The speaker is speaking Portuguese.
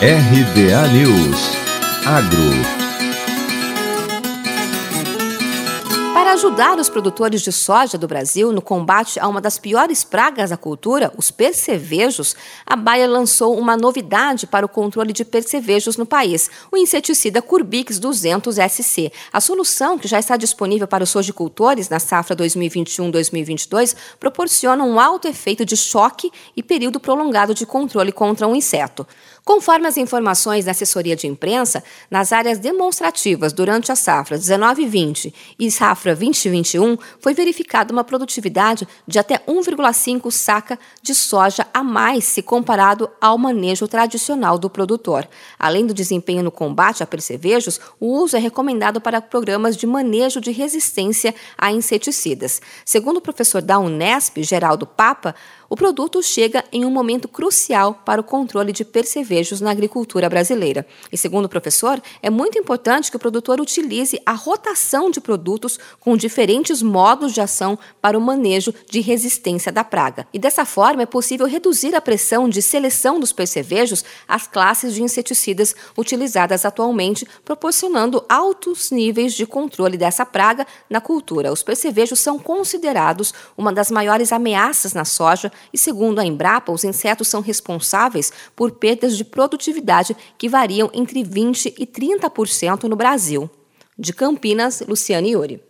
RBA News. Agro Para ajudar os produtores de soja do Brasil no combate a uma das piores pragas da cultura, os percevejos, a Bayer lançou uma novidade para o controle de percevejos no país, o inseticida Curbix 200 SC. A solução, que já está disponível para os sojicultores na safra 2021-2022, proporciona um alto efeito de choque e período prolongado de controle contra um inseto. Conforme as informações da assessoria de imprensa, nas áreas demonstrativas durante a safra 19-20 e safra 2021, foi verificada uma produtividade de até 1,5 saca de soja a mais se comparado ao manejo tradicional do produtor. Além do desempenho no combate a percevejos, o uso é recomendado para programas de manejo de resistência a inseticidas. Segundo o professor da Unesp, Geraldo Papa, o produto chega em um momento crucial para o controle de percevejos na agricultura brasileira. E, segundo o professor, é muito importante que o produtor utilize a rotação de produtos com diferentes modos de ação para o manejo de resistência da praga. E dessa forma é possível reduzir a pressão de seleção dos percevejos às classes de inseticidas utilizadas atualmente, proporcionando altos níveis de controle dessa praga na cultura. Os percevejos são considerados uma das maiores ameaças na soja e, segundo a Embrapa, os insetos são responsáveis por perdas de produtividade que variam entre 20% e 30% no Brasil. De Campinas, Luciane Iori.